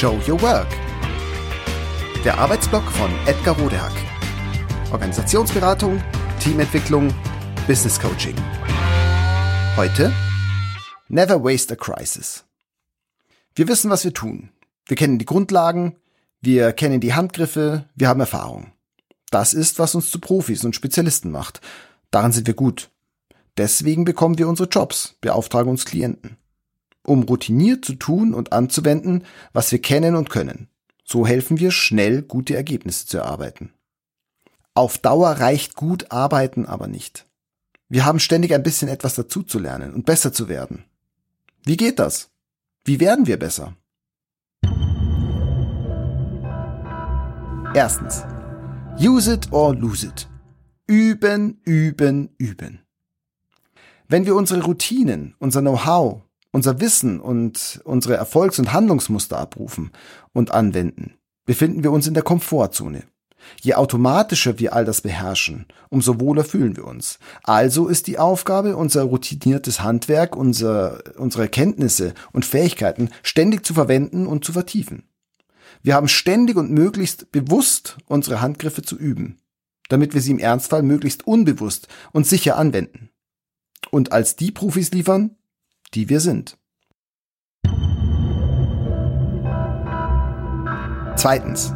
Show Your Work. Der Arbeitsblock von Edgar Rodehack. Organisationsberatung, Teamentwicklung, Business Coaching. Heute Never Waste a Crisis. Wir wissen, was wir tun. Wir kennen die Grundlagen, wir kennen die Handgriffe, wir haben Erfahrung. Das ist, was uns zu Profis und Spezialisten macht. Daran sind wir gut. Deswegen bekommen wir unsere Jobs, beauftragen uns Klienten. Um routiniert zu tun und anzuwenden, was wir kennen und können. So helfen wir schnell gute Ergebnisse zu erarbeiten. Auf Dauer reicht gut arbeiten aber nicht. Wir haben ständig ein bisschen etwas dazu zu lernen und besser zu werden. Wie geht das? Wie werden wir besser? Erstens. Use it or lose it. Üben, üben, üben. Wenn wir unsere Routinen, unser Know-how, unser Wissen und unsere Erfolgs- und Handlungsmuster abrufen und anwenden, befinden wir uns in der Komfortzone. Je automatischer wir all das beherrschen, umso wohler fühlen wir uns. Also ist die Aufgabe, unser routiniertes Handwerk, unser, unsere Kenntnisse und Fähigkeiten ständig zu verwenden und zu vertiefen. Wir haben ständig und möglichst bewusst unsere Handgriffe zu üben, damit wir sie im Ernstfall möglichst unbewusst und sicher anwenden und als die Profis liefern, die wir sind. Zweitens.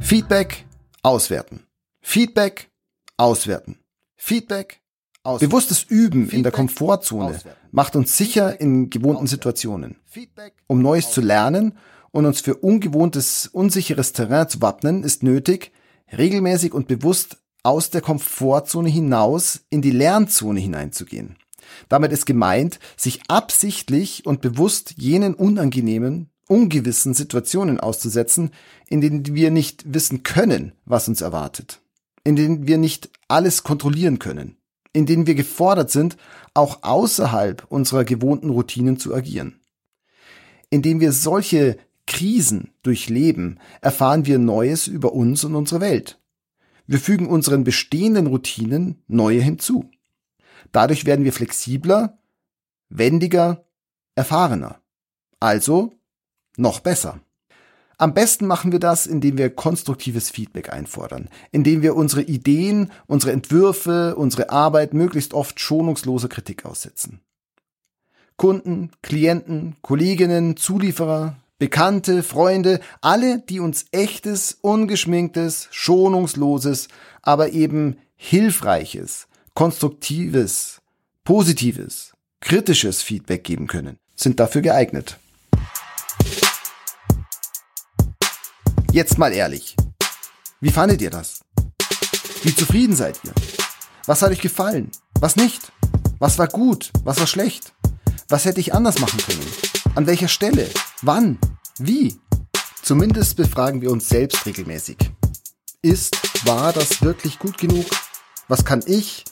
Feedback auswerten. Feedback auswerten. Feedback auswerten. Bewusstes Üben Feedback, in der Komfortzone auswerten. macht uns sicher in gewohnten Situationen. Um Neues zu lernen und uns für ungewohntes, unsicheres Terrain zu wappnen, ist nötig, regelmäßig und bewusst aus der Komfortzone hinaus in die Lernzone hineinzugehen. Damit ist gemeint, sich absichtlich und bewusst jenen unangenehmen, ungewissen Situationen auszusetzen, in denen wir nicht wissen können, was uns erwartet, in denen wir nicht alles kontrollieren können, in denen wir gefordert sind, auch außerhalb unserer gewohnten Routinen zu agieren. Indem wir solche Krisen durchleben, erfahren wir Neues über uns und unsere Welt. Wir fügen unseren bestehenden Routinen neue hinzu. Dadurch werden wir flexibler, wendiger, erfahrener. Also noch besser. Am besten machen wir das, indem wir konstruktives Feedback einfordern, indem wir unsere Ideen, unsere Entwürfe, unsere Arbeit möglichst oft schonungsloser Kritik aussetzen. Kunden, Klienten, Kolleginnen, Zulieferer, Bekannte, Freunde, alle, die uns echtes, ungeschminktes, schonungsloses, aber eben hilfreiches, konstruktives, positives, kritisches Feedback geben können, sind dafür geeignet. Jetzt mal ehrlich. Wie fandet ihr das? Wie zufrieden seid ihr? Was hat euch gefallen? Was nicht? Was war gut? Was war schlecht? Was hätte ich anders machen können? An welcher Stelle? Wann? Wie? Zumindest befragen wir uns selbst regelmäßig. Ist, war das wirklich gut genug? Was kann ich,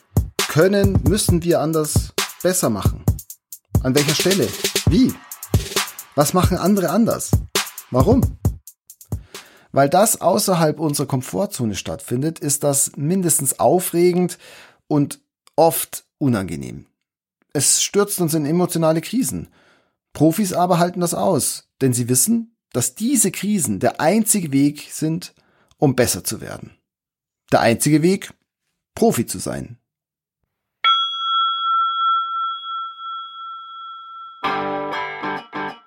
können, müssen wir anders besser machen? An welcher Stelle? Wie? Was machen andere anders? Warum? Weil das außerhalb unserer Komfortzone stattfindet, ist das mindestens aufregend und oft unangenehm. Es stürzt uns in emotionale Krisen. Profis aber halten das aus, denn sie wissen, dass diese Krisen der einzige Weg sind, um besser zu werden. Der einzige Weg, Profi zu sein.